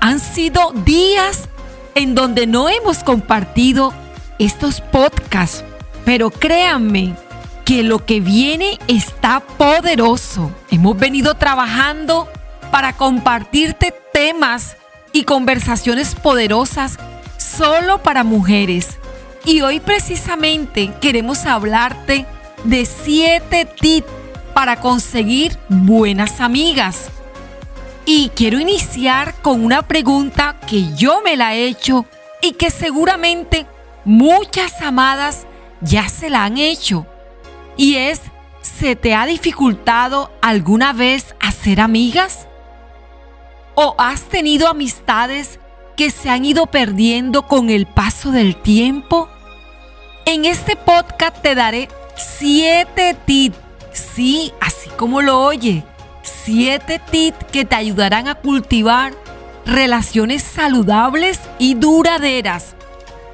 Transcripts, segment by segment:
Han sido días en donde no hemos compartido estos podcasts, pero créanme que lo que viene está poderoso. Hemos venido trabajando para compartirte temas y conversaciones poderosas solo para mujeres. Y hoy precisamente queremos hablarte de siete tips para conseguir buenas amigas. Y quiero iniciar con una pregunta que yo me la he hecho y que seguramente muchas amadas ya se la han hecho. Y es, ¿se te ha dificultado alguna vez hacer amigas? ¿O has tenido amistades que se han ido perdiendo con el paso del tiempo? En este podcast te daré siete tips, sí, así como lo oye, siete tips que te ayudarán a cultivar relaciones saludables y duraderas.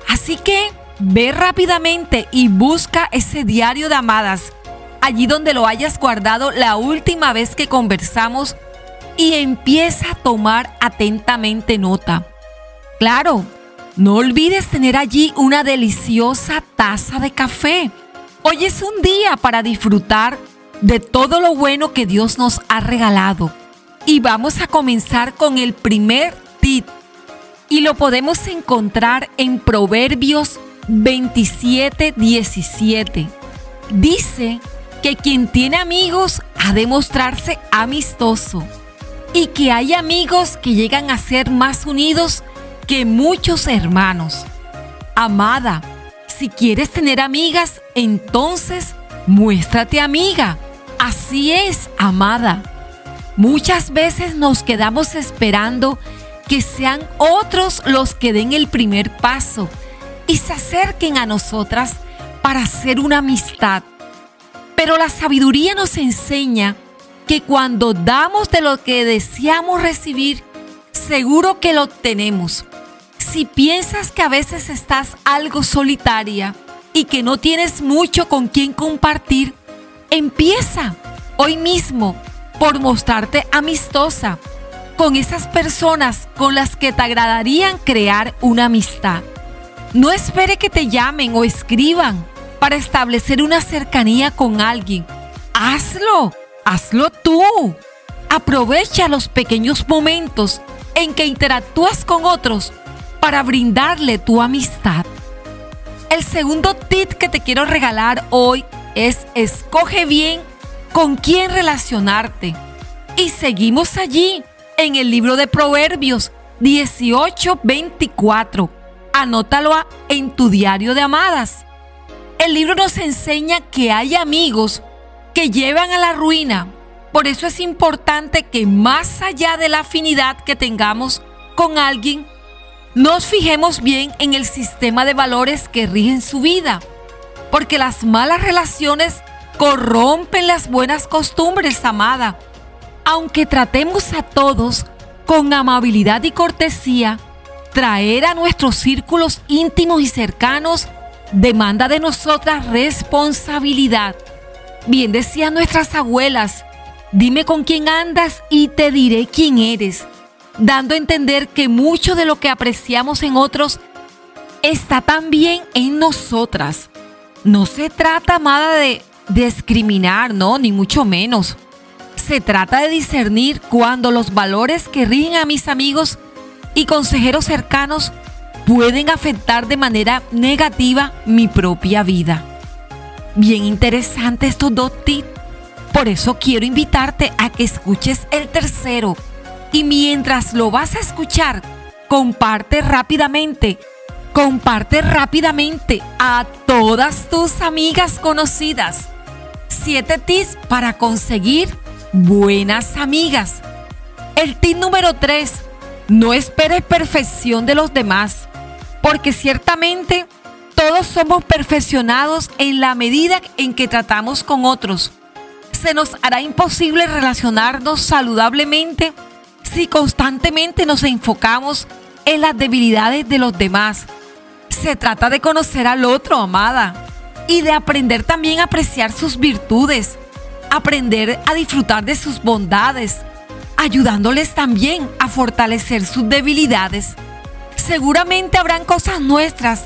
Así que ve rápidamente y busca ese diario de amadas, allí donde lo hayas guardado la última vez que conversamos y empieza a tomar atentamente nota. Claro, no olvides tener allí una deliciosa taza de café. Hoy es un día para disfrutar de todo lo bueno que Dios nos ha regalado. Y vamos a comenzar con el primer tip. Y lo podemos encontrar en Proverbios 27, 17. Dice que quien tiene amigos ha de mostrarse amistoso y que hay amigos que llegan a ser más unidos que muchos hermanos. Amada, si quieres tener amigas, entonces muéstrate amiga. Así es, amada. Muchas veces nos quedamos esperando que sean otros los que den el primer paso y se acerquen a nosotras para hacer una amistad. Pero la sabiduría nos enseña que cuando damos de lo que deseamos recibir, seguro que lo obtenemos. Si piensas que a veces estás algo solitaria y que no tienes mucho con quien compartir, empieza hoy mismo por mostrarte amistosa con esas personas con las que te agradarían crear una amistad. No espere que te llamen o escriban para establecer una cercanía con alguien. Hazlo, hazlo tú. Aprovecha los pequeños momentos en que interactúas con otros para brindarle tu amistad. El segundo tip que te quiero regalar hoy es escoge bien con quién relacionarte. Y seguimos allí en el libro de Proverbios 18:24. Anótalo en tu diario de amadas. El libro nos enseña que hay amigos que llevan a la ruina. Por eso es importante que más allá de la afinidad que tengamos con alguien, nos fijemos bien en el sistema de valores que rigen su vida, porque las malas relaciones corrompen las buenas costumbres, amada. Aunque tratemos a todos con amabilidad y cortesía, traer a nuestros círculos íntimos y cercanos demanda de nosotras responsabilidad. Bien decían nuestras abuelas, dime con quién andas y te diré quién eres dando a entender que mucho de lo que apreciamos en otros está también en nosotras. No se trata, amada, de discriminar, no, ni mucho menos. Se trata de discernir cuando los valores que rigen a mis amigos y consejeros cercanos pueden afectar de manera negativa mi propia vida. Bien interesante estos dos tips. Por eso quiero invitarte a que escuches el tercero y mientras lo vas a escuchar, comparte rápidamente, comparte rápidamente a todas tus amigas conocidas. Siete tips para conseguir buenas amigas. El tip número 3. No esperes perfección de los demás, porque ciertamente todos somos perfeccionados en la medida en que tratamos con otros. Se nos hará imposible relacionarnos saludablemente si constantemente nos enfocamos en las debilidades de los demás. Se trata de conocer al otro, amada, y de aprender también a apreciar sus virtudes, aprender a disfrutar de sus bondades, ayudándoles también a fortalecer sus debilidades. Seguramente habrán cosas nuestras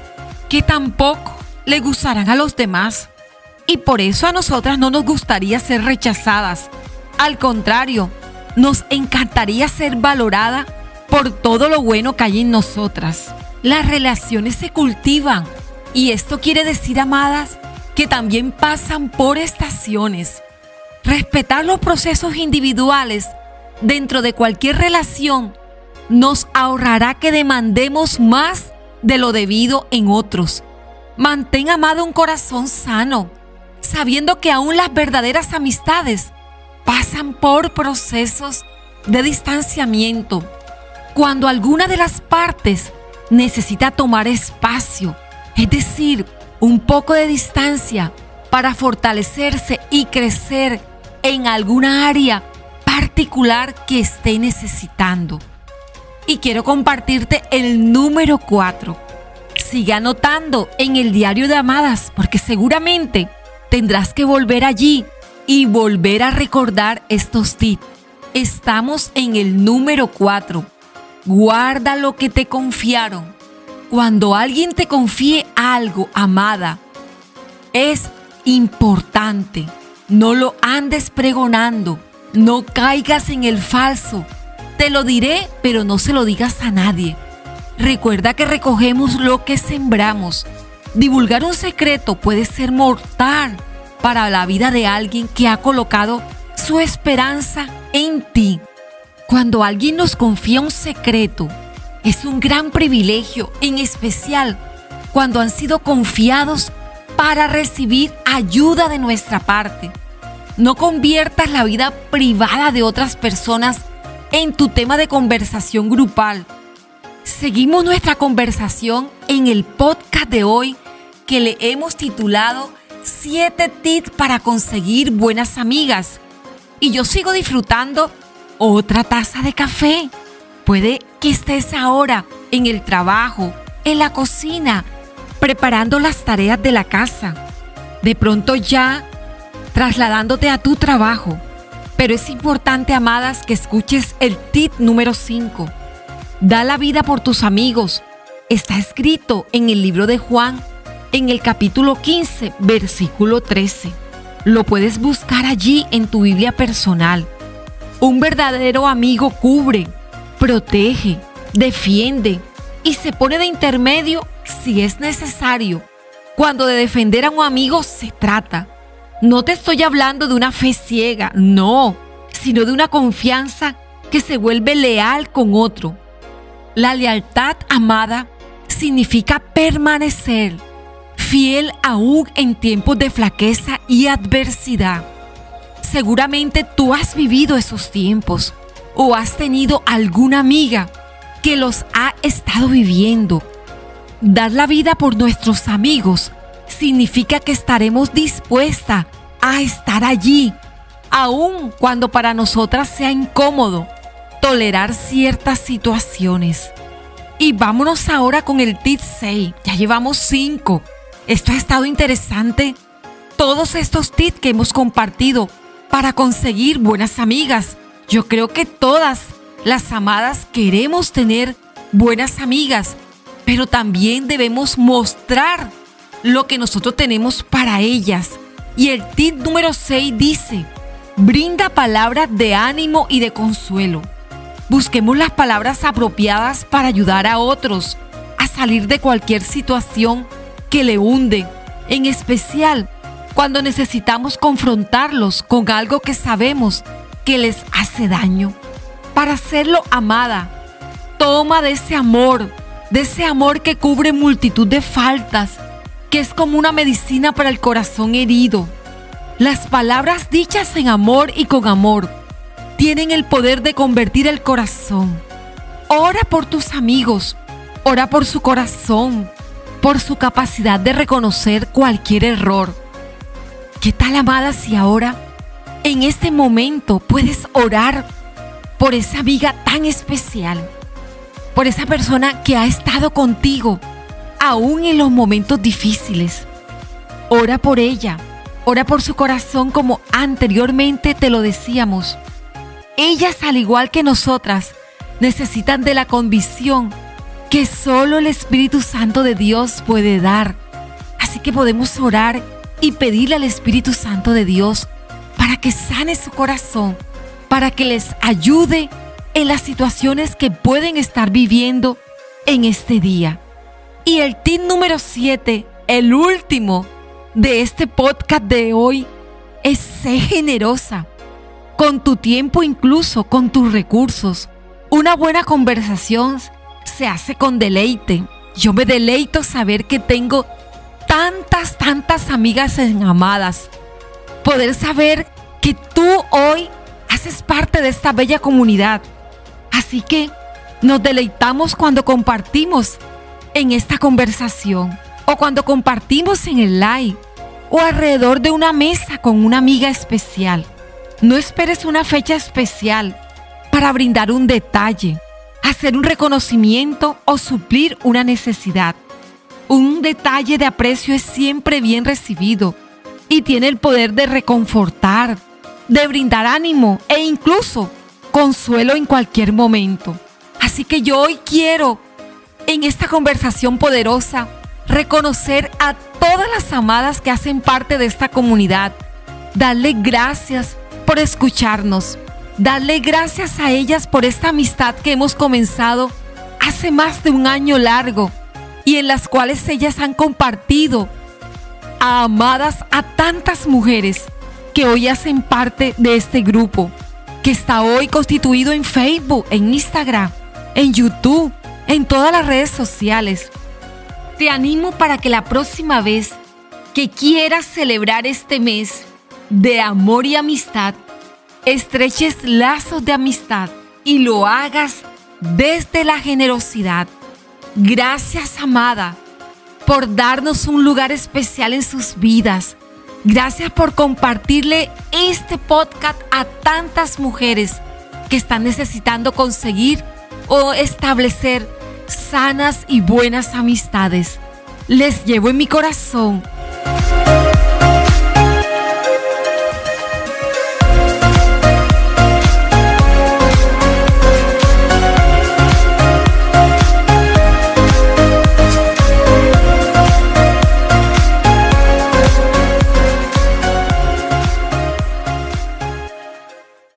que tampoco le gustarán a los demás. Y por eso a nosotras no nos gustaría ser rechazadas. Al contrario, nos encantaría ser valorada por todo lo bueno que hay en nosotras. Las relaciones se cultivan y esto quiere decir, amadas, que también pasan por estaciones. Respetar los procesos individuales dentro de cualquier relación nos ahorrará que demandemos más de lo debido en otros. Mantén amado un corazón sano, sabiendo que aún las verdaderas amistades pasan por procesos de distanciamiento. Cuando alguna de las partes necesita tomar espacio, es decir, un poco de distancia para fortalecerse y crecer en alguna área particular que esté necesitando. Y quiero compartirte el número 4. Sigue anotando en el diario de amadas porque seguramente tendrás que volver allí y volver a recordar estos tips. Estamos en el número 4. Guarda lo que te confiaron. Cuando alguien te confíe algo, amada, es importante. No lo andes pregonando. No caigas en el falso. Te lo diré, pero no se lo digas a nadie. Recuerda que recogemos lo que sembramos. Divulgar un secreto puede ser mortal para la vida de alguien que ha colocado su esperanza en ti. Cuando alguien nos confía un secreto, es un gran privilegio, en especial cuando han sido confiados para recibir ayuda de nuestra parte. No conviertas la vida privada de otras personas en tu tema de conversación grupal. Seguimos nuestra conversación en el podcast de hoy que le hemos titulado 7 tips para conseguir buenas amigas. Y yo sigo disfrutando otra taza de café. Puede que estés ahora en el trabajo, en la cocina, preparando las tareas de la casa. De pronto ya trasladándote a tu trabajo. Pero es importante, amadas, que escuches el tip número 5. Da la vida por tus amigos. Está escrito en el libro de Juan, en el capítulo 15, versículo 13. Lo puedes buscar allí en tu Biblia personal. Un verdadero amigo cubre, protege, defiende y se pone de intermedio si es necesario. Cuando de defender a un amigo se trata. No te estoy hablando de una fe ciega, no, sino de una confianza que se vuelve leal con otro. La lealtad amada significa permanecer fiel aún en tiempos de flaqueza y adversidad. Seguramente tú has vivido esos tiempos o has tenido alguna amiga que los ha estado viviendo. Dar la vida por nuestros amigos significa que estaremos dispuestas a estar allí, aun cuando para nosotras sea incómodo tolerar ciertas situaciones. Y vámonos ahora con el tip 6. Ya llevamos 5. Esto ha estado interesante. Todos estos tips que hemos compartido para conseguir buenas amigas. Yo creo que todas las amadas queremos tener buenas amigas, pero también debemos mostrar lo que nosotros tenemos para ellas. Y el tip número 6 dice, brinda palabras de ánimo y de consuelo. Busquemos las palabras apropiadas para ayudar a otros a salir de cualquier situación que le hunde, en especial cuando necesitamos confrontarlos con algo que sabemos que les hace daño. Para hacerlo, amada, toma de ese amor, de ese amor que cubre multitud de faltas que es como una medicina para el corazón herido. Las palabras dichas en amor y con amor tienen el poder de convertir el corazón. Ora por tus amigos, ora por su corazón, por su capacidad de reconocer cualquier error. ¿Qué tal, amada, si ahora, en este momento, puedes orar por esa amiga tan especial, por esa persona que ha estado contigo aún en los momentos difíciles. Ora por ella, ora por su corazón como anteriormente te lo decíamos. ellas al igual que nosotras necesitan de la convicción que solo el Espíritu Santo de Dios puede dar. Así que podemos orar y pedirle al Espíritu Santo de Dios para que sane su corazón, para que les ayude en las situaciones que pueden estar viviendo en este día. Y el tip número 7, el último de este podcast de hoy, es ser generosa con tu tiempo, incluso con tus recursos. Una buena conversación se hace con deleite. Yo me deleito saber que tengo tantas, tantas amigas amadas. Poder saber que tú hoy haces parte de esta bella comunidad. Así que nos deleitamos cuando compartimos en esta conversación o cuando compartimos en el live o alrededor de una mesa con una amiga especial. No esperes una fecha especial para brindar un detalle, hacer un reconocimiento o suplir una necesidad. Un detalle de aprecio es siempre bien recibido y tiene el poder de reconfortar, de brindar ánimo e incluso consuelo en cualquier momento. Así que yo hoy quiero, en esta conversación poderosa, reconocer a todas las amadas que hacen parte de esta comunidad, darle gracias por escucharnos. Darle gracias a ellas por esta amistad que hemos comenzado hace más de un año largo y en las cuales ellas han compartido a amadas a tantas mujeres que hoy hacen parte de este grupo, que está hoy constituido en Facebook, en Instagram, en YouTube, en todas las redes sociales. Te animo para que la próxima vez que quieras celebrar este mes, de amor y amistad, estreches lazos de amistad y lo hagas desde la generosidad. Gracias, amada, por darnos un lugar especial en sus vidas. Gracias por compartirle este podcast a tantas mujeres que están necesitando conseguir o establecer sanas y buenas amistades. Les llevo en mi corazón